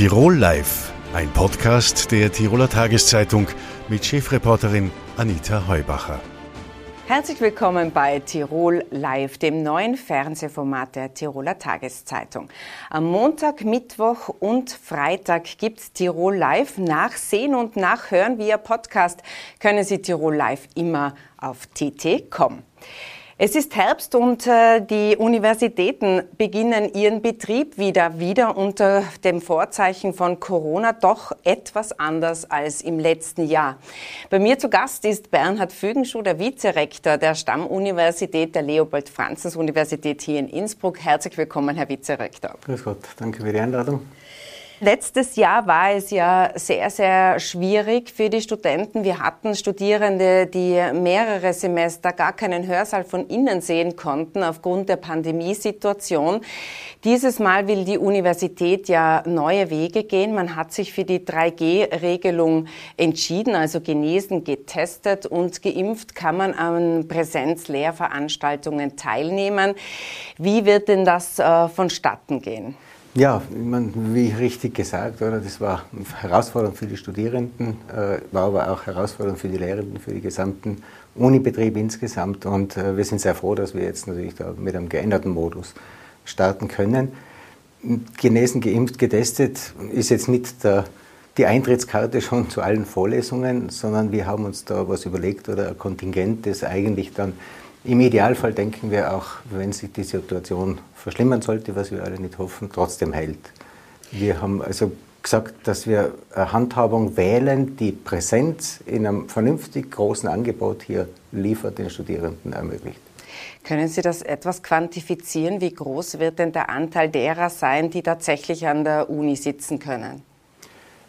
Tirol Live, ein Podcast der Tiroler Tageszeitung mit Chefreporterin Anita Heubacher. Herzlich willkommen bei Tirol Live, dem neuen Fernsehformat der Tiroler Tageszeitung. Am Montag, Mittwoch und Freitag gibt's Tirol Live. Nachsehen und nachhören via Podcast können Sie Tirol Live immer auf tt.com. Es ist Herbst und äh, die Universitäten beginnen ihren Betrieb wieder, wieder unter dem Vorzeichen von Corona, doch etwas anders als im letzten Jahr. Bei mir zu Gast ist Bernhard Fügenschuh, der Vizerektor der Stammuniversität der Leopold-Franzens-Universität hier in Innsbruck. Herzlich willkommen, Herr Vizerektor. Grüß Gott, danke für die Einladung. Letztes Jahr war es ja sehr, sehr schwierig für die Studenten. Wir hatten Studierende, die mehrere Semester gar keinen Hörsaal von innen sehen konnten aufgrund der Pandemiesituation. Dieses Mal will die Universität ja neue Wege gehen. Man hat sich für die 3G-Regelung entschieden, also genesen, getestet und geimpft kann man an Präsenzlehrveranstaltungen teilnehmen. Wie wird denn das äh, vonstatten gehen? Ja, meine, wie richtig gesagt, oder, das war herausfordernd für die Studierenden, äh, war aber auch herausfordernd für die Lehrenden, für den gesamten Unibetrieb insgesamt. Und äh, wir sind sehr froh, dass wir jetzt natürlich da mit einem geänderten Modus starten können. Genesen, geimpft, getestet ist jetzt nicht der, die Eintrittskarte schon zu allen Vorlesungen, sondern wir haben uns da was überlegt oder ein Kontingent, das eigentlich dann im Idealfall denken wir auch, wenn sich die Situation verschlimmern sollte, was wir alle nicht hoffen, trotzdem hält. Wir haben also gesagt, dass wir eine Handhabung wählen, die Präsenz in einem vernünftig großen Angebot hier liefert, den Studierenden ermöglicht. Können Sie das etwas quantifizieren? Wie groß wird denn der Anteil derer sein, die tatsächlich an der Uni sitzen können?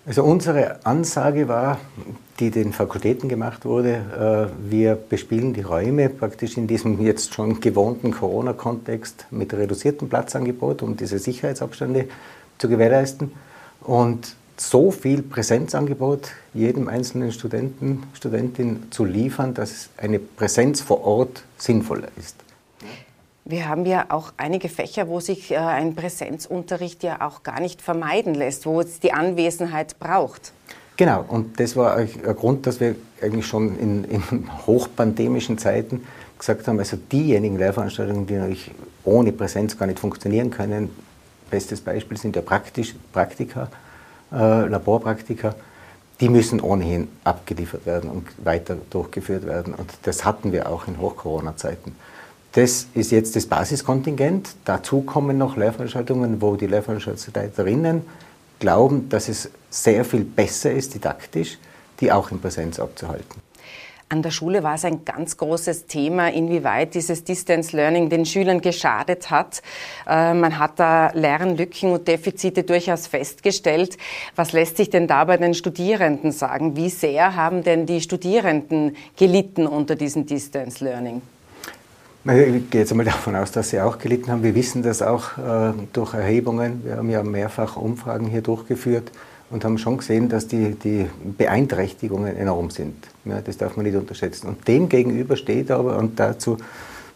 Also unsere Ansage war, die den Fakultäten gemacht wurde, äh, wir bespielen die Räume praktisch in diesem jetzt schon gewohnten Corona-Kontext mit reduziertem Platzangebot, um diese Sicherheitsabstände zu gewährleisten. Und so viel Präsenzangebot jedem einzelnen Studenten, Studentin zu liefern, dass eine Präsenz vor Ort sinnvoller ist. Wir haben ja auch einige Fächer, wo sich äh, ein Präsenzunterricht ja auch gar nicht vermeiden lässt, wo es die Anwesenheit braucht. Genau, und das war ein Grund, dass wir eigentlich schon in, in hochpandemischen Zeiten gesagt haben, also diejenigen Lehrveranstaltungen, die natürlich ohne Präsenz gar nicht funktionieren können, bestes Beispiel sind ja Praktisch, Praktika, äh, Laborpraktika, die müssen ohnehin abgeliefert werden und weiter durchgeführt werden. Und das hatten wir auch in Hoch-Corona-Zeiten. Das ist jetzt das Basiskontingent. Dazu kommen noch Lehrveranstaltungen, wo die Lehrveranstaltungsleiterinnen glauben, dass es sehr viel besser ist, didaktisch, die auch in Präsenz abzuhalten. An der Schule war es ein ganz großes Thema, inwieweit dieses Distance Learning den Schülern geschadet hat. Äh, man hat da Lernlücken und Defizite durchaus festgestellt. Was lässt sich denn da bei den Studierenden sagen? Wie sehr haben denn die Studierenden gelitten unter diesem Distance Learning? Ich gehe jetzt einmal davon aus, dass Sie auch gelitten haben. Wir wissen das auch äh, durch Erhebungen. Wir haben ja mehrfach Umfragen hier durchgeführt und haben schon gesehen, dass die, die Beeinträchtigungen enorm sind. Ja, das darf man nicht unterschätzen. Und dem gegenüber steht aber, und dazu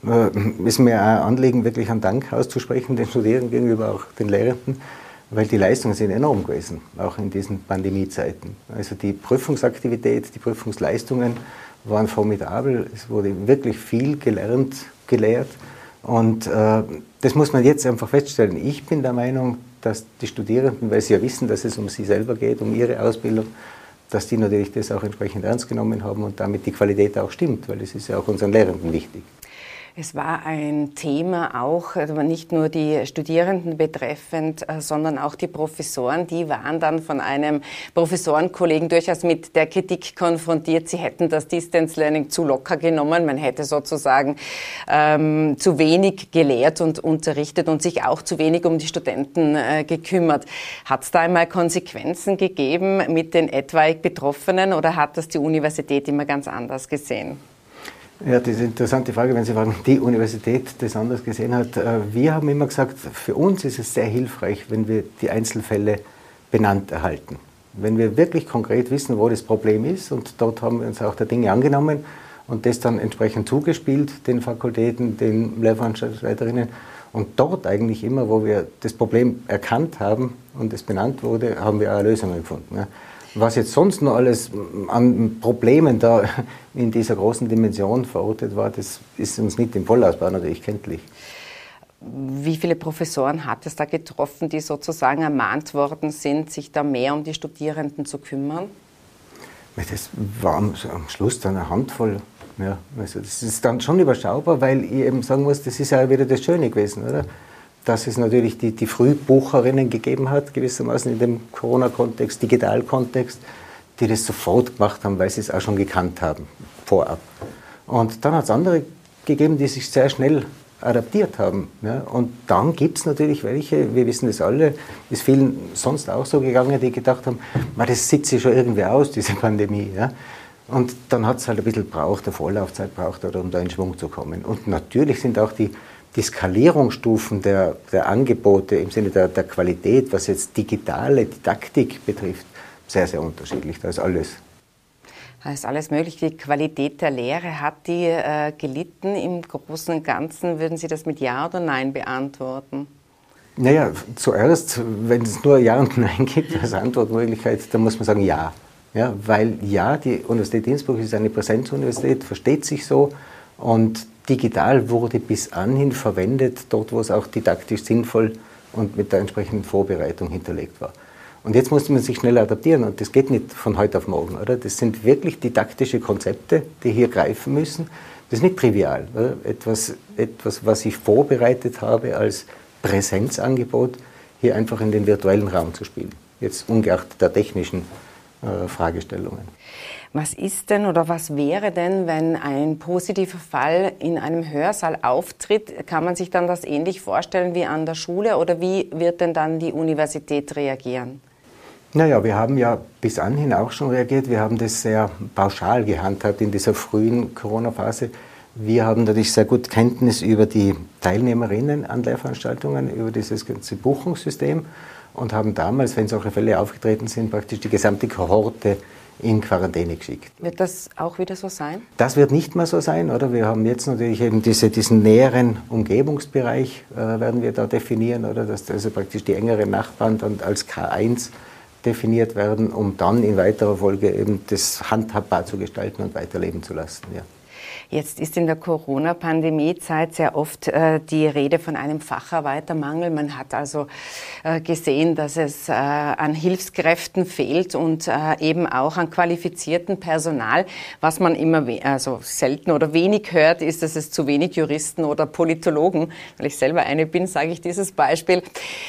äh, ist mir ein Anliegen, wirklich einen Dank auszusprechen, den Studierenden gegenüber, auch den Lehrenden, weil die Leistungen sind enorm gewesen, auch in diesen Pandemiezeiten. Also die Prüfungsaktivität, die Prüfungsleistungen waren formidabel. Es wurde wirklich viel gelernt, gelehrt. Und äh, das muss man jetzt einfach feststellen. Ich bin der Meinung, dass die Studierenden, weil sie ja wissen, dass es um sie selber geht, um ihre Ausbildung, dass die natürlich das auch entsprechend ernst genommen haben und damit die Qualität auch stimmt, weil es ist ja auch unseren Lehrenden wichtig. Es war ein Thema auch, also nicht nur die Studierenden betreffend, äh, sondern auch die Professoren. Die waren dann von einem Professorenkollegen durchaus mit der Kritik konfrontiert, sie hätten das Distance Learning zu locker genommen. Man hätte sozusagen ähm, zu wenig gelehrt und unterrichtet und sich auch zu wenig um die Studenten äh, gekümmert. Hat es da einmal Konsequenzen gegeben mit den etwaig Betroffenen oder hat das die Universität immer ganz anders gesehen? Ja, das ist eine interessante Frage, wenn Sie fragen, die Universität das anders gesehen hat. Äh, wir haben immer gesagt, für uns ist es sehr hilfreich, wenn wir die Einzelfälle benannt erhalten. Wenn wir wirklich konkret wissen, wo das Problem ist, und dort haben wir uns auch der Dinge angenommen und das dann entsprechend zugespielt, den Fakultäten, den Lehrveranstaltungsleiterinnen. Und dort eigentlich immer, wo wir das Problem erkannt haben und es benannt wurde, haben wir auch Lösungen gefunden. Was jetzt sonst noch alles an Problemen da in dieser großen Dimension verortet war, das ist uns nicht im Vollausbau natürlich kenntlich. Wie viele Professoren hat es da getroffen, die sozusagen ermahnt worden sind, sich da mehr um die Studierenden zu kümmern? Das war am, Schluss dann eine Handvoll. Ja, also das ist dann schon überschaubar, weil ich eben sagen muss, das ist ja wieder das Schöne gewesen, oder? Dass es natürlich die, die Frühbucherinnen gegeben hat, gewissermaßen in dem Corona-Kontext, Digital-Kontext, die das sofort gemacht haben, weil sie es auch schon gekannt haben, vorab. Und dann hat es andere gegeben, die sich sehr schnell adaptiert haben. Ja. Und dann gibt es natürlich welche, wir wissen das alle, ist vielen sonst auch so gegangen, die gedacht haben, das sieht sich schon irgendwie aus, diese Pandemie. Ja. Und dann hat es halt ein bisschen braucht, eine Vorlaufzeit braucht, um da in Schwung zu kommen. Und natürlich sind auch die, die Skalierungsstufen der, der Angebote im Sinne der, der Qualität, was jetzt digitale Didaktik betrifft, sehr, sehr unterschiedlich. Da ist alles da ist alles möglich. Die Qualität der Lehre, hat die äh, gelitten im Großen und Ganzen? Würden Sie das mit Ja oder Nein beantworten? Naja, zuerst, wenn es nur Ja und Nein gibt als Antwortmöglichkeit, dann muss man sagen Ja. ja. Weil ja, die Universität Innsbruck ist eine Präsenzuniversität, versteht sich so und digital wurde bis anhin verwendet, dort wo es auch didaktisch sinnvoll und mit der entsprechenden Vorbereitung hinterlegt war. Und jetzt muss man sich schnell adaptieren und das geht nicht von heute auf morgen, oder? Das sind wirklich didaktische Konzepte, die hier greifen müssen. Das ist nicht trivial. Oder? Etwas, etwas, was ich vorbereitet habe als Präsenzangebot, hier einfach in den virtuellen Raum zu spielen. Jetzt ungeachtet der technischen äh, Fragestellungen. Was ist denn oder was wäre denn, wenn ein positiver Fall in einem Hörsaal auftritt? Kann man sich dann das ähnlich vorstellen wie an der Schule oder wie wird denn dann die Universität reagieren? Naja, wir haben ja bis anhin auch schon reagiert. Wir haben das sehr pauschal gehandhabt in dieser frühen Corona-Phase. Wir haben natürlich sehr gut Kenntnis über die Teilnehmerinnen an Lehrveranstaltungen, über dieses ganze Buchungssystem und haben damals, wenn solche Fälle aufgetreten sind, praktisch die gesamte Kohorte in Quarantäne geschickt. Wird das auch wieder so sein? Das wird nicht mehr so sein, oder? Wir haben jetzt natürlich eben diese, diesen näheren Umgebungsbereich, äh, werden wir da definieren, oder? Dass also praktisch die engeren Nachbarn dann als K1 definiert werden, um dann in weiterer Folge eben das handhabbar zu gestalten und weiterleben zu lassen. Ja. Jetzt ist in der Corona-Pandemie-Zeit sehr oft äh, die Rede von einem Facharbeitermangel. Man hat also äh, gesehen, dass es äh, an Hilfskräften fehlt und äh, eben auch an qualifiziertem Personal. Was man immer also selten oder wenig hört, ist, dass es zu wenig Juristen oder Politologen, weil ich selber eine bin, sage ich dieses Beispiel,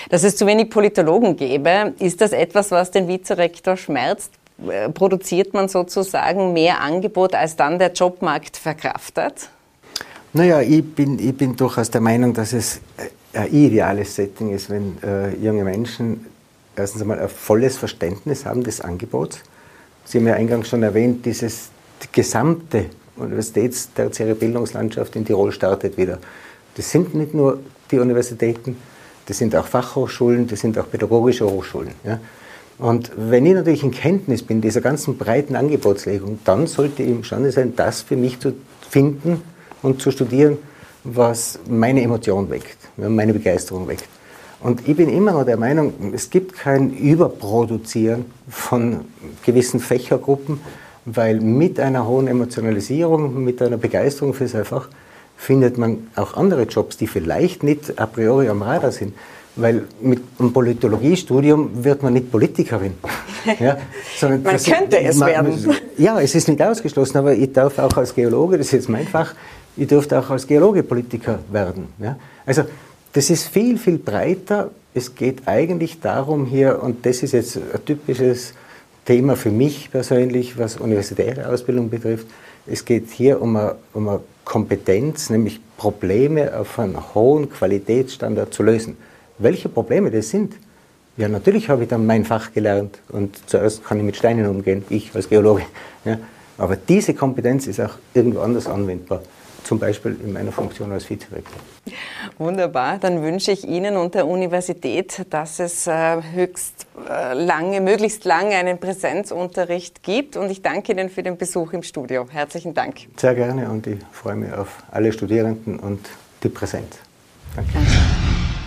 dass es zu wenig Politologen gäbe. Ist das etwas, was den Vizerektor schmerzt? Äh, produziert man sozusagen mehr Angebot, als dann der Jobmarkt verkraftet? Naja, ich bin, ich bin durchaus der Meinung, dass es ein ideales Setting ist, wenn äh, junge Menschen erstens einmal ein volles Verständnis haben des Angebots. Sie haben ja eingangs schon erwähnt, dieses die gesamte universitätstertiäre Bildungslandschaft in Tirol startet wieder. Das sind nicht nur die Universitäten, das sind auch Fachhochschulen, das sind auch pädagogische Hochschulen. Ja. Und wenn ich natürlich in Kenntnis bin dieser ganzen breiten Angebotslegung, dann sollte ich imstande sein, das für mich zu finden und zu studieren, was meine Emotion weckt, meine Begeisterung weckt. Und ich bin immer noch der Meinung, es gibt kein Überproduzieren von gewissen Fächergruppen, weil mit einer hohen Emotionalisierung, mit einer Begeisterung für sein Fach, findet man auch andere Jobs, die vielleicht nicht a priori am Radar sind. Weil mit einem Politologiestudium wird man nicht Politikerin. Ja, man könnte es man, werden. Ja, es ist nicht ausgeschlossen, aber ich darf auch als Geologe, das ist jetzt mein Fach, ich dürfte auch als Geologe Politiker werden. Ja? Also das ist viel, viel breiter. Es geht eigentlich darum hier, und das ist jetzt ein typisches Thema für mich persönlich, was universitäre Ausbildung betrifft, es geht hier um eine, um eine Kompetenz, nämlich Probleme auf einen hohen Qualitätsstandard zu lösen. Welche Probleme das sind? Ja, natürlich habe ich dann mein Fach gelernt und zuerst kann ich mit Steinen umgehen, ich als Geologe. Ja. Aber diese Kompetenz ist auch irgendwo anders anwendbar, zum Beispiel in meiner Funktion als Vizerektor. Wunderbar, dann wünsche ich Ihnen und der Universität, dass es äh, höchst äh, lange, möglichst lange einen Präsenzunterricht gibt und ich danke Ihnen für den Besuch im Studio. Herzlichen Dank. Sehr gerne und ich freue mich auf alle Studierenden und die Präsenz. Danke. danke.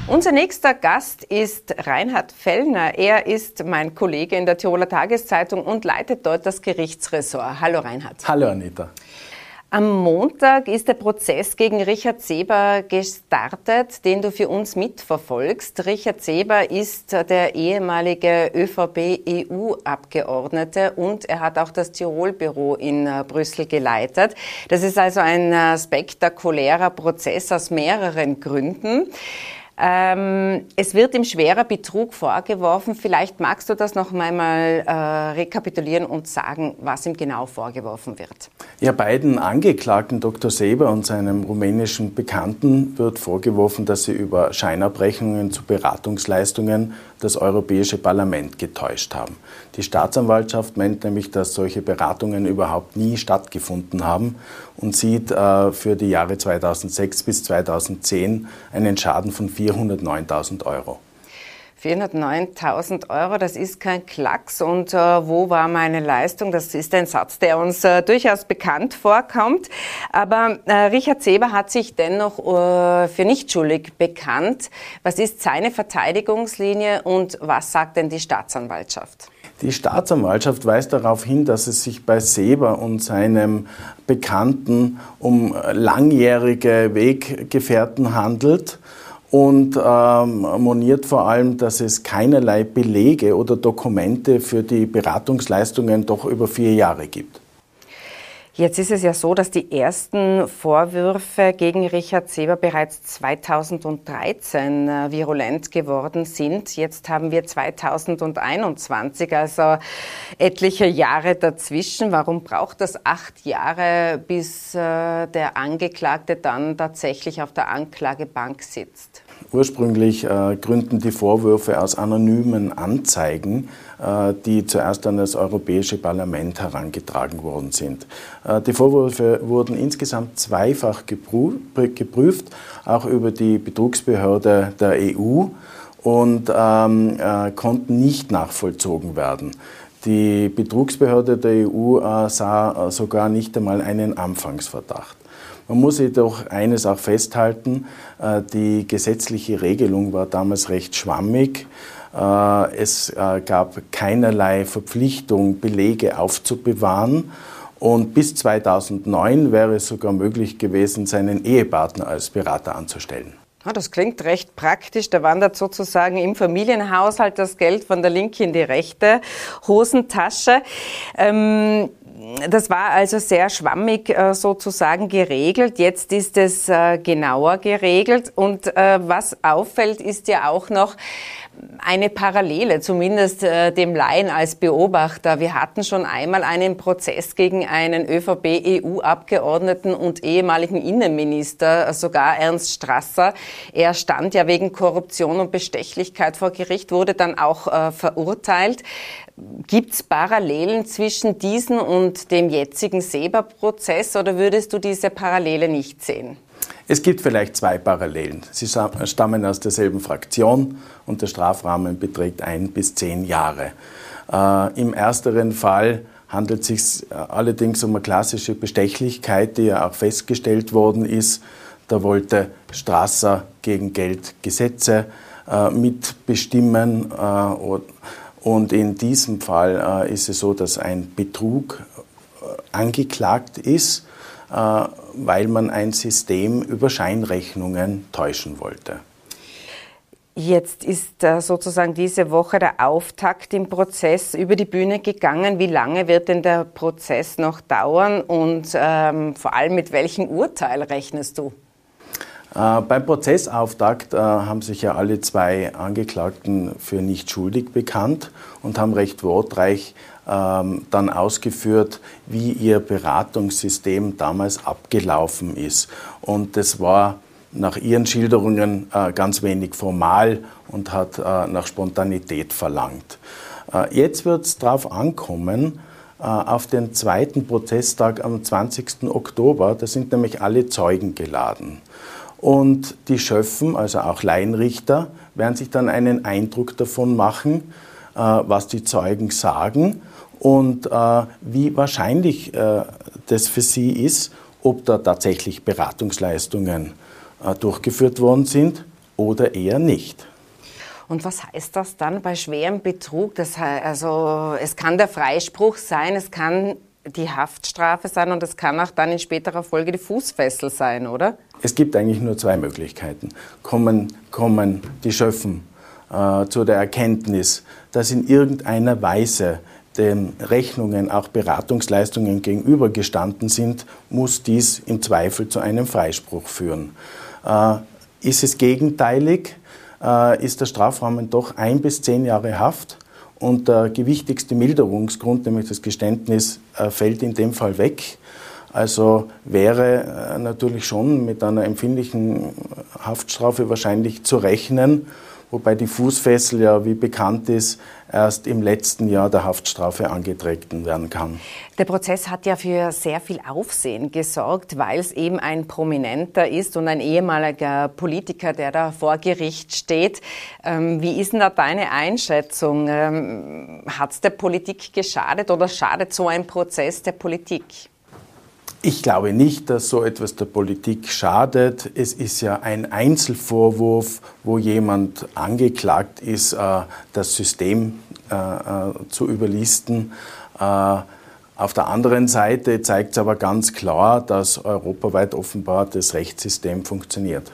Unser nächster Gast ist Reinhard Fellner. Er ist mein Kollege in der Tiroler Tageszeitung und leitet dort das Gerichtsressort. Hallo Reinhard. Hallo Anita. Am Montag ist der Prozess gegen Richard Seber gestartet, den du für uns mitverfolgst. Richard Seber ist der ehemalige ÖVP-EU-Abgeordnete und er hat auch das Tirol-Büro in äh, Brüssel geleitet. Das ist also ein äh, spektakulärer Prozess aus mehreren Gründen. Ähm, es wird ihm schwerer Betrug vorgeworfen. Vielleicht magst du das noch einmal äh, rekapitulieren und sagen, was ihm genau vorgeworfen wird. Ja, beiden Angeklagten, Dr. Seber und seinem rumänischen Bekannten, wird vorgeworfen, dass sie über Scheinabrechnungen zu Beratungsleistungen das Europäische Parlament getäuscht haben. Die Staatsanwaltschaft meint nämlich, dass solche Beratungen überhaupt nie stattgefunden haben und sieht äh, für die Jahre 2006 bis 2010 einen Schaden von 409.000 Euro. 409.000 Euro, das ist kein Klacks. Und äh, wo war meine Leistung? Das ist ein Satz, der uns äh, durchaus bekannt vorkommt. Aber äh, Richard Seber hat sich dennoch äh, für nicht schuldig bekannt. Was ist seine Verteidigungslinie und was sagt denn die Staatsanwaltschaft? Die Staatsanwaltschaft weist darauf hin, dass es sich bei Seber und seinem Bekannten um langjährige Weggefährten handelt und ähm, moniert vor allem, dass es keinerlei Belege oder Dokumente für die Beratungsleistungen doch über vier Jahre gibt. Jetzt ist es ja so, dass die ersten Vorwürfe gegen Richard Seber bereits 2013 äh, virulent geworden sind. Jetzt haben wir 2021, also etliche Jahre dazwischen. Warum braucht das acht Jahre, bis äh, der Angeklagte dann tatsächlich auf der Anklagebank sitzt? Ursprünglich äh, gründen die Vorwürfe aus anonymen Anzeigen, äh, die zuerst an das Europäische Parlament herangetragen worden sind. Äh, die Vorwürfe wurden insgesamt zweifach geprüft, auch über die Betrugsbehörde der EU und ähm, äh, konnten nicht nachvollzogen werden. Die Betrugsbehörde der EU äh, sah äh, sogar nicht einmal einen Anfangsverdacht. Man muss jedoch eines auch festhalten, äh, die gesetzliche Regelung war damals recht schwammig. Äh, es äh, gab keinerlei Verpflichtung, Belege aufzubewahren. Und bis 2009 wäre es sogar möglich gewesen, seinen Ehepartner als Berater anzustellen. Das klingt recht praktisch. Da wandert sozusagen im Familienhaushalt das Geld von der linken in die rechte Hosentasche. Ähm, das war also sehr schwammig äh, sozusagen geregelt. Jetzt ist es äh, genauer geregelt. Und äh, was auffällt, ist ja auch noch, eine Parallele, zumindest äh, dem Laien als Beobachter. Wir hatten schon einmal einen Prozess gegen einen ÖVP-EU-Abgeordneten und ehemaligen Innenminister, sogar Ernst Strasser. Er stand ja wegen Korruption und Bestechlichkeit vor Gericht, wurde dann auch äh, verurteilt. Gibt es Parallelen zwischen diesen und dem jetzigen Seber-Prozess oder würdest du diese Parallele nicht sehen? Es gibt vielleicht zwei Parallelen. Sie stammen aus derselben Fraktion und der Strafrahmen beträgt ein bis zehn Jahre. Äh, Im ersteren Fall handelt es sich äh, allerdings um eine klassische Bestechlichkeit, die ja auch festgestellt worden ist. Da wollte Strasser gegen Geld Gesetze äh, mitbestimmen. Äh, und in diesem Fall äh, ist es so, dass ein Betrug äh, angeklagt ist weil man ein System über Scheinrechnungen täuschen wollte. Jetzt ist äh, sozusagen diese Woche der Auftakt im Prozess über die Bühne gegangen. Wie lange wird denn der Prozess noch dauern und ähm, vor allem mit welchem Urteil rechnest du? Äh, beim Prozessauftakt äh, haben sich ja alle zwei Angeklagten für nicht schuldig bekannt und haben recht wortreich ähm, dann ausgeführt, wie ihr Beratungssystem damals abgelaufen ist. Und das war nach ihren Schilderungen äh, ganz wenig formal und hat äh, nach Spontanität verlangt. Äh, jetzt wird es darauf ankommen, auf den zweiten Prozesstag am 20. Oktober, da sind nämlich alle Zeugen geladen. Und die Schöffen, also auch Laienrichter, werden sich dann einen Eindruck davon machen, was die Zeugen sagen und äh, wie wahrscheinlich äh, das für sie ist, ob da tatsächlich Beratungsleistungen äh, durchgeführt worden sind oder eher nicht. Und was heißt das dann bei schwerem Betrug? Das heißt, also es kann der Freispruch sein, es kann die Haftstrafe sein und es kann auch dann in späterer Folge die Fußfessel sein, oder? Es gibt eigentlich nur zwei Möglichkeiten. Kommen, kommen die Schöffen äh, zu der Erkenntnis, dass in irgendeiner Weise den Rechnungen auch Beratungsleistungen gegenübergestanden sind, muss dies im Zweifel zu einem Freispruch führen. Äh, ist es gegenteilig, äh, ist der Strafrahmen doch ein bis zehn Jahre Haft und der gewichtigste Milderungsgrund, nämlich das Geständnis, äh, fällt in dem Fall weg. Also wäre äh, natürlich schon mit einer empfindlichen Haftstrafe wahrscheinlich zu rechnen wobei die Fußfessel ja, wie bekannt ist, erst im letzten Jahr der Haftstrafe angetreten werden kann. Der Prozess hat ja für sehr viel Aufsehen gesorgt, weil es eben ein Prominenter ist und ein ehemaliger Politiker, der da vor Gericht steht. Ähm, wie ist denn da deine Einschätzung? Ähm, hat es der Politik geschadet oder schadet so ein Prozess der Politik? Ich glaube nicht, dass so etwas der Politik schadet. Es ist ja ein Einzelvorwurf, wo jemand angeklagt ist, äh, das System äh, äh, zu überlisten. Auf der anderen Seite zeigt es aber ganz klar, dass europaweit offenbar das Rechtssystem funktioniert.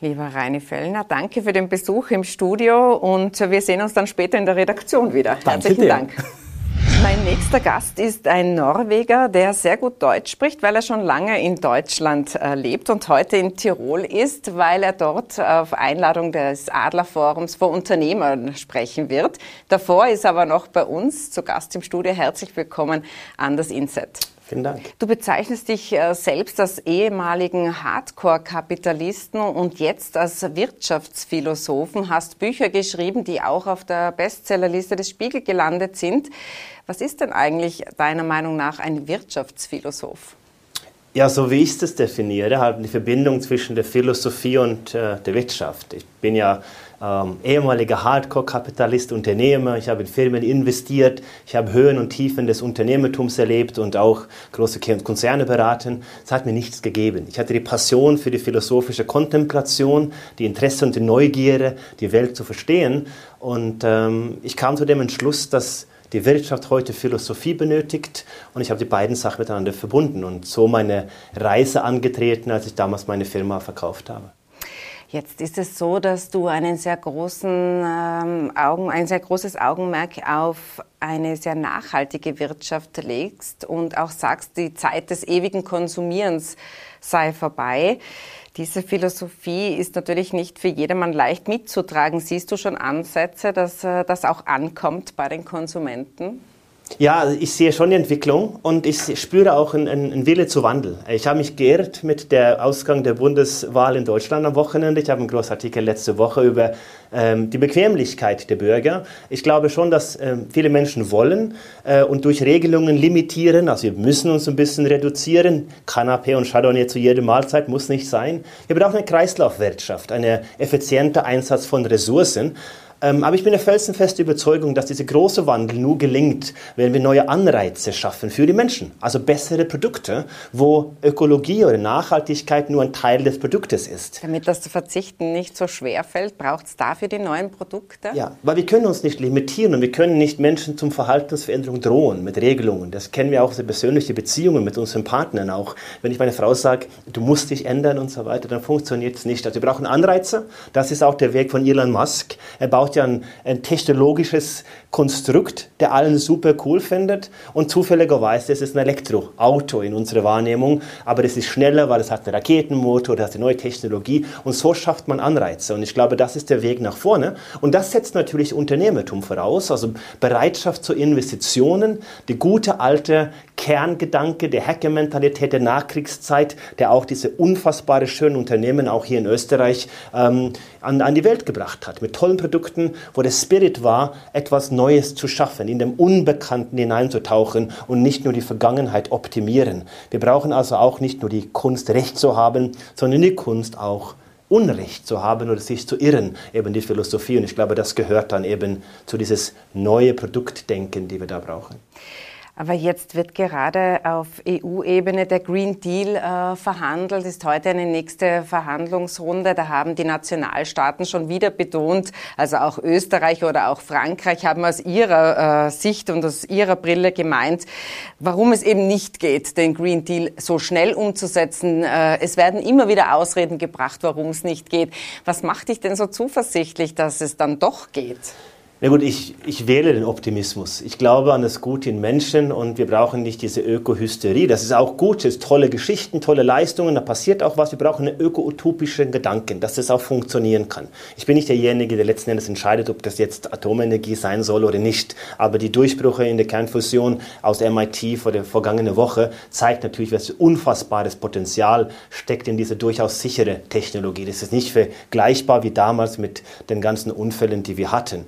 Lieber Reini Fellner, danke für den Besuch im Studio und wir sehen uns dann später in der Redaktion wieder. Danke Herzlichen dir. Dank. Mein nächster Gast ist ein Norweger, der sehr gut Deutsch spricht, weil er schon lange in Deutschland äh, lebt und heute in Tirol ist, weil er dort auf Einladung des Adlerforums vor Unternehmern sprechen wird. Davor ist aber noch bei uns zu Gast im Studio. Herzlich willkommen, Anders Inset. Vielen Dank. Du bezeichnest dich äh, selbst als ehemaligen Hardcore-Kapitalisten und jetzt als Wirtschaftsphilosophen, hast Bücher geschrieben, die auch auf der Bestsellerliste des Spiegel gelandet sind. Was ist denn eigentlich deiner Meinung nach ein Wirtschaftsphilosoph? Ja, so wie ich es definiere, halt die Verbindung zwischen der Philosophie und äh, der Wirtschaft. Ich bin ja ähm, ehemaliger Hardcore-Kapitalist, Unternehmer. Ich habe in Firmen investiert. Ich habe Höhen und Tiefen des Unternehmertums erlebt und auch große Konzerne beraten. Es hat mir nichts gegeben. Ich hatte die Passion für die philosophische Kontemplation, die Interesse und die Neugierde, die Welt zu verstehen. Und ähm, ich kam zu dem Entschluss, dass die Wirtschaft heute Philosophie benötigt und ich habe die beiden Sachen miteinander verbunden und so meine Reise angetreten, als ich damals meine Firma verkauft habe. Jetzt ist es so, dass du einen sehr großen ähm, Augen, ein sehr großes Augenmerk auf eine sehr nachhaltige Wirtschaft legst und auch sagst, die Zeit des ewigen Konsumierens sei vorbei. Diese Philosophie ist natürlich nicht für jedermann leicht mitzutragen. Siehst du schon Ansätze, dass äh, das auch ankommt bei den Konsumenten? Ja, ich sehe schon die Entwicklung und ich spüre auch einen, einen Wille zu Wandel. Ich habe mich geirrt mit der Ausgang der Bundeswahl in Deutschland am Wochenende. Ich habe einen großen Artikel letzte Woche über ähm, die Bequemlichkeit der Bürger. Ich glaube schon, dass ähm, viele Menschen wollen äh, und durch Regelungen limitieren, also wir müssen uns ein bisschen reduzieren. Kanapé und Chardonnay zu jeder Mahlzeit muss nicht sein. Wir brauchen eine Kreislaufwirtschaft, einen effizienten Einsatz von Ressourcen. Ähm, aber ich bin der felsenfeste Überzeugung, dass dieser große Wandel nur gelingt, wenn wir neue Anreize schaffen für die Menschen. Also bessere Produkte, wo Ökologie oder Nachhaltigkeit nur ein Teil des Produktes ist. Damit das zu verzichten nicht so schwer fällt, braucht es dafür die neuen Produkte? Ja, weil wir können uns nicht limitieren und wir können nicht Menschen zum Verhaltensveränderung drohen mit Regelungen. Das kennen wir auch aus den persönlichen Beziehungen mit unseren Partnern auch. Wenn ich meine Frau sage, du musst dich ändern und so weiter, dann funktioniert es nicht. Also wir brauchen Anreize. Das ist auch der Weg von Elon Musk. Er baut braucht ja ein, ein technologisches Konstrukt, der allen super cool findet. Und zufälligerweise ist es ein Elektroauto in unserer Wahrnehmung. Aber es ist schneller, weil es hat einen Raketenmotor, das hat eine neue Technologie. Und so schafft man Anreize. Und ich glaube, das ist der Weg nach vorne. Und das setzt natürlich Unternehmertum voraus. Also Bereitschaft zu Investitionen, die gute alte Kerngedanke der Hacker-Mentalität der Nachkriegszeit, der auch diese unfassbare schönen Unternehmen auch hier in Österreich ähm, an, an die Welt gebracht hat. Mit tollen Produkten, wo der Spirit war, etwas Neues zu schaffen, in dem Unbekannten hineinzutauchen und nicht nur die Vergangenheit optimieren. Wir brauchen also auch nicht nur die Kunst, Recht zu haben, sondern die Kunst auch Unrecht zu haben oder sich zu irren, eben die Philosophie. Und ich glaube, das gehört dann eben zu dieses neue Produktdenken, die wir da brauchen. Aber jetzt wird gerade auf EU-Ebene der Green Deal äh, verhandelt, ist heute eine nächste Verhandlungsrunde. Da haben die Nationalstaaten schon wieder betont, also auch Österreich oder auch Frankreich haben aus ihrer äh, Sicht und aus ihrer Brille gemeint, warum es eben nicht geht, den Green Deal so schnell umzusetzen. Äh, es werden immer wieder Ausreden gebracht, warum es nicht geht. Was macht dich denn so zuversichtlich, dass es dann doch geht? Na gut, ich, ich wähle den Optimismus. Ich glaube an das Gute in Menschen und wir brauchen nicht diese Ökohysterie. Das ist auch gut, das ist tolle Geschichten, tolle Leistungen, da passiert auch was. Wir brauchen einen öko-utopischen Gedanken, dass das auch funktionieren kann. Ich bin nicht derjenige, der letzten Endes entscheidet, ob das jetzt Atomenergie sein soll oder nicht. Aber die Durchbrüche in der Kernfusion aus MIT vor der vergangenen Woche zeigt natürlich, was unfassbares Potenzial steckt in diese durchaus sichere Technologie. Das ist nicht vergleichbar wie damals mit den ganzen Unfällen, die wir hatten.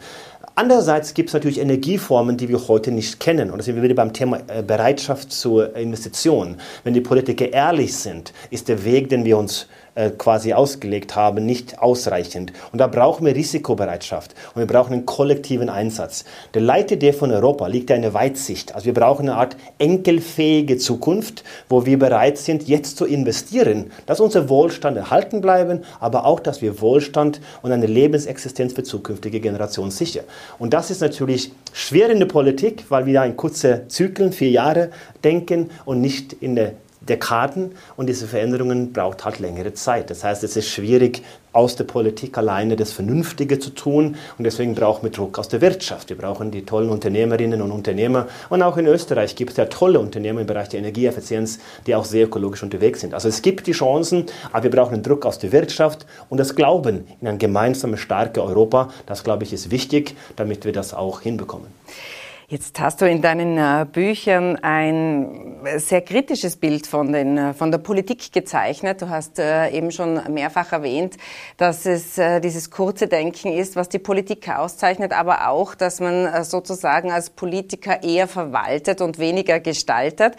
Andererseits gibt es natürlich Energieformen, die wir heute nicht kennen. Und da sind wir wieder beim Thema äh, Bereitschaft zur Investition. Wenn die Politiker ehrlich sind, ist der Weg, den wir uns äh, quasi ausgelegt haben, nicht ausreichend. Und da brauchen wir Risikobereitschaft und wir brauchen einen kollektiven Einsatz. Der Leitidee von Europa liegt ja in der Weitsicht. Also wir brauchen eine Art enkelfähige Zukunft, wo wir bereit sind, jetzt zu investieren, dass unser Wohlstand erhalten bleiben, aber auch, dass wir Wohlstand und eine Lebensexistenz für zukünftige Generationen sichern. Und das ist natürlich schwer in der Politik, weil wir da in kurze Zyklen, vier Jahre denken und nicht in der Dekaden und diese Veränderungen braucht halt längere Zeit. Das heißt, es ist schwierig, aus der Politik alleine das Vernünftige zu tun und deswegen brauchen wir Druck aus der Wirtschaft. Wir brauchen die tollen Unternehmerinnen und Unternehmer und auch in Österreich gibt es ja tolle Unternehmer im Bereich der Energieeffizienz, die auch sehr ökologisch unterwegs sind. Also es gibt die Chancen, aber wir brauchen den Druck aus der Wirtschaft und das Glauben in ein gemeinsames, starkes Europa. Das, glaube ich, ist wichtig, damit wir das auch hinbekommen. Jetzt hast du in deinen äh, Büchern ein sehr kritisches Bild von, den, äh, von der Politik gezeichnet. Du hast äh, eben schon mehrfach erwähnt, dass es dieses kurze Denken ist, was die Politik auszeichnet, aber auch, dass man sozusagen als Politiker eher verwaltet und weniger gestaltet.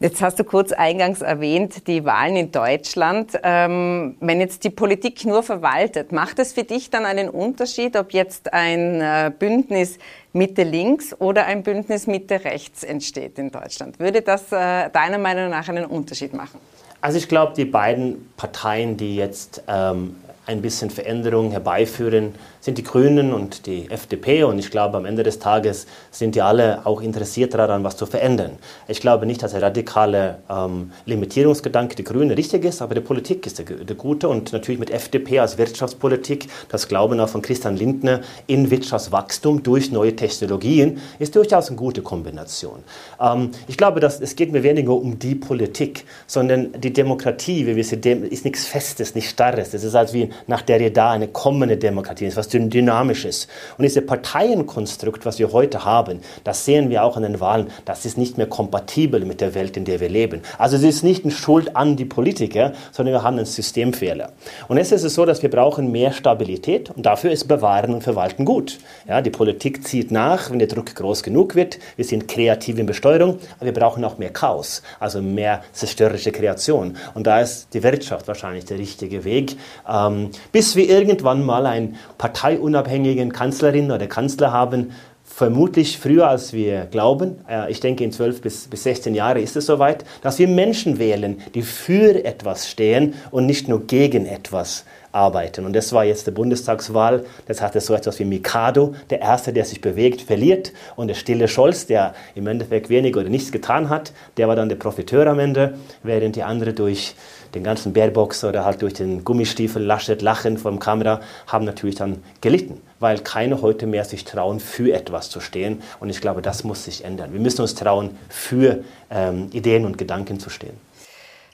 Jetzt hast du kurz eingangs erwähnt, die Wahlen in Deutschland. Ähm, wenn jetzt die Politik nur verwaltet, macht es für dich dann einen Unterschied, ob jetzt ein Bündnis Mitte links oder ein Bündnis Mitte rechts entsteht in Deutschland. Würde das äh, deiner Meinung nach einen Unterschied machen? Also ich glaube, die beiden Parteien, die jetzt ähm, ein bisschen Veränderung herbeiführen, sind die Grünen und die FDP. Und ich glaube, am Ende des Tages sind die alle auch interessiert daran, was zu verändern. Ich glaube nicht, dass der radikale ähm, Limitierungsgedanke der Grünen richtig ist, aber die Politik ist der, der gute. Und natürlich mit FDP als Wirtschaftspolitik, das Glauben auch von Christian Lindner in Wirtschaftswachstum durch neue Technologien, ist durchaus eine gute Kombination. Ähm, ich glaube, dass, es geht mir weniger um die Politik, sondern die Demokratie, wie wir sie ist nichts Festes, nichts Starres. Es ist als wie nach Derrida eine kommende Demokratie, ist was Dynamisches. Und dieses Parteienkonstrukt, was wir heute haben, das sehen wir auch an den Wahlen, das ist nicht mehr kompatibel mit der Welt, in der wir leben. Also es ist nicht eine Schuld an die Politiker, sondern wir haben einen Systemfehler. Und jetzt ist es so, dass wir brauchen mehr Stabilität und dafür ist Bewahren und Verwalten gut. Ja, die Politik zieht nach, wenn der Druck groß genug wird. Wir sind kreativ in Besteuerung, aber wir brauchen auch mehr Chaos, also mehr zerstörerische Kreation. Und da ist die Wirtschaft wahrscheinlich der richtige Weg, ähm, bis wir irgendwann mal ein Partei parteiunabhängigen Kanzlerin oder Kanzler haben, vermutlich früher als wir glauben, äh, ich denke in 12 bis, bis 16 Jahre ist es soweit, dass wir Menschen wählen, die für etwas stehen und nicht nur gegen etwas arbeiten. Und das war jetzt die Bundestagswahl. Das hatte so etwas wie Mikado, der Erste, der sich bewegt, verliert. Und der stille Scholz, der im Endeffekt wenig oder nichts getan hat, der war dann der Profiteur am Ende, während die andere durch den ganzen Bärbox oder halt durch den Gummistiefel Laschet Lachen vom Kamera haben natürlich dann gelitten, weil keine heute mehr sich trauen, für etwas zu stehen. Und ich glaube, das muss sich ändern. Wir müssen uns trauen, für ähm, Ideen und Gedanken zu stehen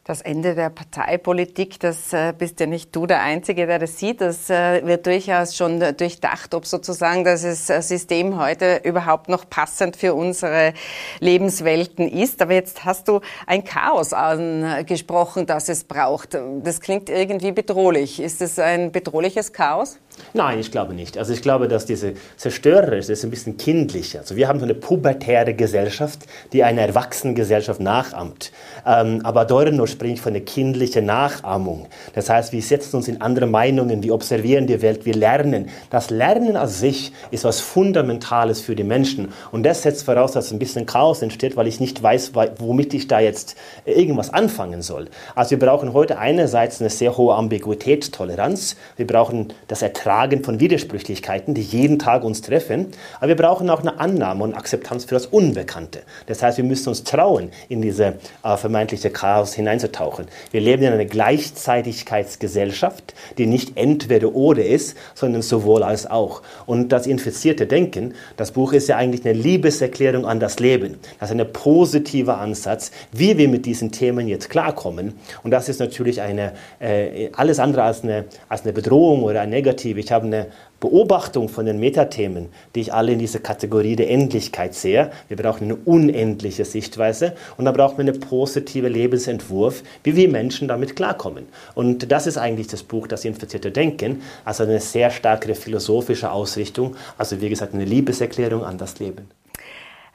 das Ende der Parteipolitik, das äh, bist ja nicht du der Einzige, der das sieht. Das äh, wird durchaus schon durchdacht, ob sozusagen das äh, System heute überhaupt noch passend für unsere Lebenswelten ist. Aber jetzt hast du ein Chaos angesprochen, das es braucht. Das klingt irgendwie bedrohlich. Ist es ein bedrohliches Chaos? Nein, ich glaube nicht. Also ich glaube, dass diese zerstörerische ist ein bisschen kindlicher. Also wir haben so eine pubertäre Gesellschaft, die eine erwachsene Gesellschaft nachahmt. Ähm, aber Adorno spricht von einer kindlichen Nachahmung. Das heißt, wir setzen uns in andere Meinungen, wir observieren die Welt, wir lernen. Das Lernen an sich ist was Fundamentales für die Menschen. Und das setzt voraus, dass ein bisschen Chaos entsteht, weil ich nicht weiß, womit ich da jetzt irgendwas anfangen soll. Also wir brauchen heute einerseits eine sehr hohe Ambiguitätstoleranz. Wir brauchen das Ertragen Fragen von Widersprüchlichkeiten, die jeden Tag uns treffen. Aber wir brauchen auch eine Annahme und Akzeptanz für das Unbekannte. Das heißt, wir müssen uns trauen, in diese äh, vermeintliche Chaos hineinzutauchen. Wir leben in einer Gleichzeitigkeitsgesellschaft, die nicht entweder oder ist, sondern sowohl als auch. Und das infizierte Denken, das Buch ist ja eigentlich eine Liebeserklärung an das Leben. Das ist ein positiver Ansatz, wie wir mit diesen Themen jetzt klarkommen. Und das ist natürlich eine, äh, alles andere als eine, als eine Bedrohung oder ein Negativ. Ich habe eine Beobachtung von den Metathemen, die ich alle in dieser Kategorie der Endlichkeit sehe. Wir brauchen eine unendliche Sichtweise und da brauchen wir einen positiven Lebensentwurf, wie wir Menschen damit klarkommen. Und das ist eigentlich das Buch Das infizierte Denken, also eine sehr starke philosophische Ausrichtung, also wie gesagt eine Liebeserklärung an das Leben.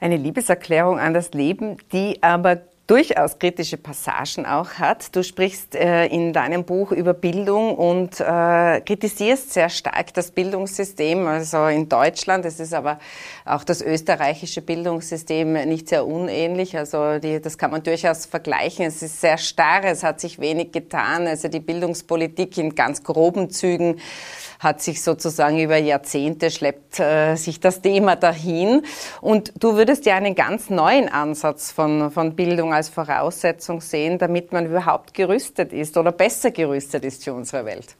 Eine Liebeserklärung an das Leben, die aber durchaus kritische Passagen auch hat. Du sprichst äh, in deinem Buch über Bildung und äh, kritisierst sehr stark das Bildungssystem, also in Deutschland. Es ist aber auch das österreichische Bildungssystem nicht sehr unähnlich. Also die, das kann man durchaus vergleichen. Es ist sehr starr, es hat sich wenig getan. Also die Bildungspolitik in ganz groben Zügen hat sich sozusagen über Jahrzehnte schleppt äh, sich das Thema dahin. Und du würdest ja einen ganz neuen Ansatz von, von Bildung als Voraussetzung sehen, damit man überhaupt gerüstet ist oder besser gerüstet ist für unsere Welt.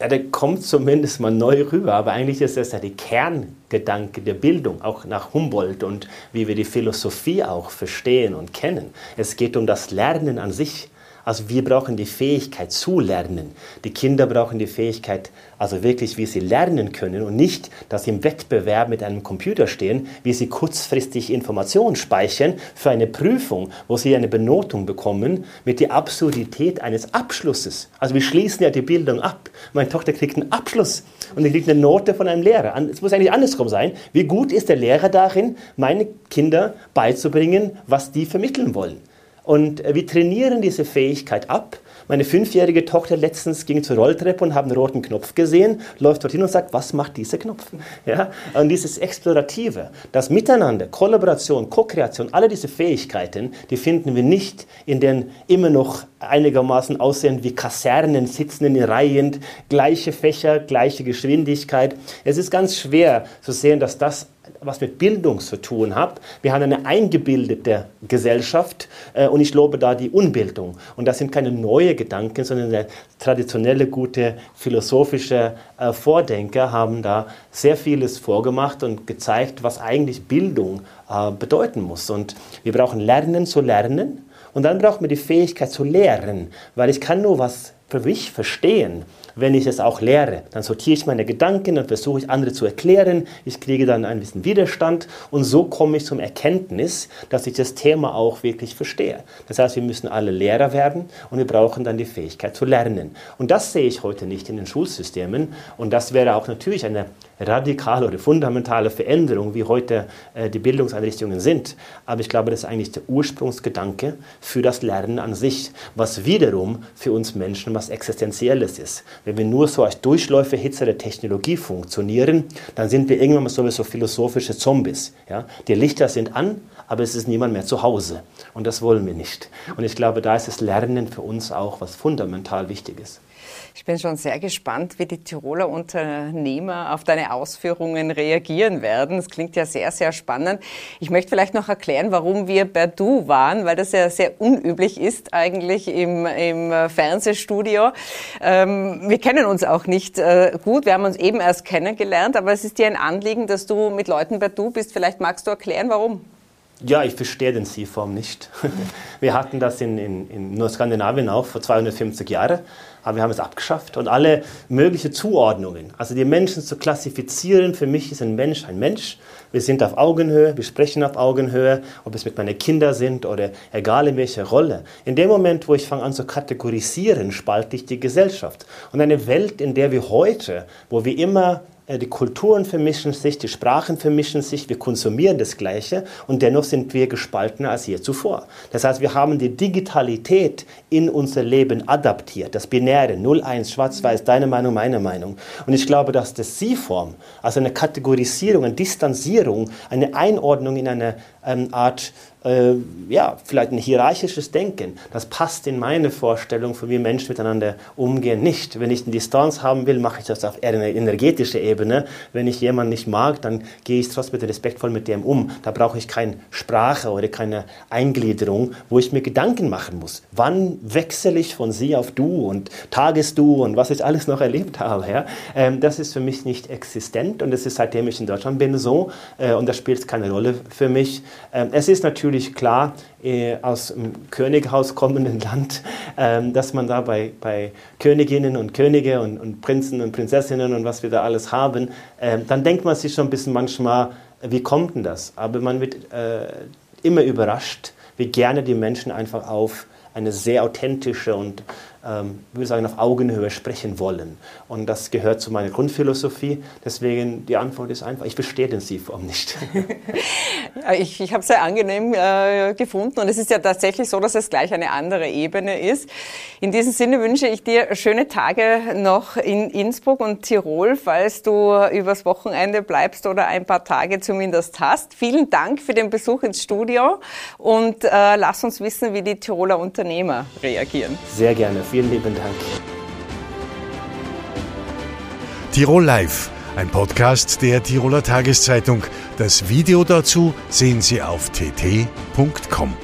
Ja, der kommt zumindest mal neu rüber, aber eigentlich ist das ja der Kerngedanke der Bildung, auch nach Humboldt und wie wir die Philosophie auch verstehen und kennen. Es geht um das Lernen an sich. Also wir brauchen die Fähigkeit zu lernen. Die Kinder brauchen die Fähigkeit, also wirklich, wie sie lernen können und nicht, dass sie im Wettbewerb mit einem Computer stehen, wie sie kurzfristig Informationen speichern für eine Prüfung, wo sie eine Benotung bekommen mit der Absurdität eines Abschlusses. Also wir schließen ja die Bildung ab. Meine Tochter kriegt einen Abschluss und sie kriegt eine Note von einem Lehrer. Es muss eigentlich andersrum sein. Wie gut ist der Lehrer darin, meine Kinder beizubringen, was die vermitteln wollen? Und äh, wir trainieren diese Fähigkeit ab. Meine fünfjährige Tochter letztens ging zur Rolltreppe und hat einen roten Knopf gesehen, läuft dorthin und sagt, was macht dieser Knopf? Ja? Und dieses Explorative, das Miteinander, Kollaboration, Co-Kreation, alle diese Fähigkeiten, die finden wir nicht in den immer noch einigermaßen aussehen wie Kasernen, sitzen in Reihen, gleiche Fächer, gleiche Geschwindigkeit. Es ist ganz schwer zu sehen, dass das was mit Bildung zu tun hat. Wir haben eine eingebildete Gesellschaft äh, und ich lobe da die Unbildung. Und das sind keine neuen Gedanken, sondern traditionelle, gute philosophische äh, Vordenker haben da sehr vieles vorgemacht und gezeigt, was eigentlich Bildung äh, bedeuten muss. Und wir brauchen Lernen zu lernen und dann brauchen wir die Fähigkeit zu lehren, weil ich kann nur was für mich verstehen wenn ich es auch lehre. Dann sortiere ich meine Gedanken, dann versuche ich andere zu erklären, ich kriege dann ein bisschen Widerstand und so komme ich zum Erkenntnis, dass ich das Thema auch wirklich verstehe. Das heißt, wir müssen alle Lehrer werden und wir brauchen dann die Fähigkeit zu lernen. Und das sehe ich heute nicht in den Schulsystemen und das wäre auch natürlich eine radikale oder fundamentale Veränderung, wie heute äh, die Bildungseinrichtungen sind. Aber ich glaube, das ist eigentlich der Ursprungsgedanke für das Lernen an sich, was wiederum für uns Menschen was Existenzielles ist. Wenn wir nur so als Durchläuferhitze der Technologie funktionieren, dann sind wir irgendwann mal sowieso philosophische Zombies. Ja? Die Lichter sind an, aber es ist niemand mehr zu Hause. Und das wollen wir nicht. Und ich glaube, da ist das Lernen für uns auch was fundamental Wichtiges. Ich bin schon sehr gespannt, wie die Tiroler Unternehmer auf deine Ausführungen reagieren werden. Das klingt ja sehr, sehr spannend. Ich möchte vielleicht noch erklären, warum wir per Du waren, weil das ja sehr unüblich ist eigentlich im, im Fernsehstudio. Ähm, wir kennen uns auch nicht äh, gut. Wir haben uns eben erst kennengelernt, aber es ist dir ein Anliegen, dass du mit Leuten per Du bist. Vielleicht magst du erklären, warum? Ja, ich verstehe den Sie-Form nicht. Wir hatten das in, in, in Skandinavien auch vor 250 Jahren aber wir haben es abgeschafft und alle möglichen Zuordnungen, also die Menschen zu klassifizieren, für mich ist ein Mensch ein Mensch. Wir sind auf Augenhöhe, wir sprechen auf Augenhöhe, ob es mit meinen Kindern sind oder egal in welcher Rolle. In dem Moment, wo ich fange an zu kategorisieren, spalte ich die Gesellschaft. Und eine Welt, in der wir heute, wo wir immer die Kulturen vermischen sich, die Sprachen vermischen sich, wir konsumieren das Gleiche und dennoch sind wir gespaltener als je zuvor. Das heißt, wir haben die Digitalität in unser Leben adaptiert, das Binäre, 0-1, schwarz-weiß, deine Meinung, meine Meinung. Und ich glaube, dass das Sie-Form, also eine Kategorisierung, eine Distanzierung, eine Einordnung in eine ähm, Art äh, ja, vielleicht ein hierarchisches Denken. Das passt in meine Vorstellung, von wie Menschen miteinander umgehen, nicht. Wenn ich eine Distanz haben will, mache ich das auf eher einer energetischen Ebene. Wenn ich jemanden nicht mag, dann gehe ich trotzdem respektvoll mit dem um. Da brauche ich keine Sprache oder keine Eingliederung, wo ich mir Gedanken machen muss. Wann wechsle ich von Sie auf Du und Tages-Du und was ich alles noch erlebt habe? Ja? Ähm, das ist für mich nicht existent und das ist seitdem ich in Deutschland bin so äh, und das spielt keine Rolle für mich. Ähm, es ist natürlich natürlich klar äh, aus dem Könighaus kommenden Land, äh, dass man da bei, bei Königinnen und Könige und, und, Prinzen und Prinzessinnen und was wir da alles haben, äh, dann denkt man sich schon ein bisschen manchmal, wie kommt denn das? Aber man wird äh, immer überrascht, wie gerne die Menschen einfach auf eine sehr authentische und ähm, würde sagen, auf Augenhöhe sprechen wollen. Und das gehört zu meiner Grundphilosophie. Deswegen die Antwort ist einfach, ich verstehe den Sie-Form nicht. ich ich habe es sehr angenehm äh, gefunden und es ist ja tatsächlich so, dass es gleich eine andere Ebene ist. In diesem Sinne wünsche ich dir schöne Tage noch in Innsbruck und Tirol, falls du übers Wochenende bleibst oder ein paar Tage zumindest hast. Vielen Dank für den Besuch ins Studio und äh, lass uns wissen, wie die Tiroler Unternehmer reagieren. Sehr gerne. Vielen lieben Dank. Tirol Live, ein Podcast der Tiroler Tageszeitung. Das Video dazu sehen Sie auf tt.com.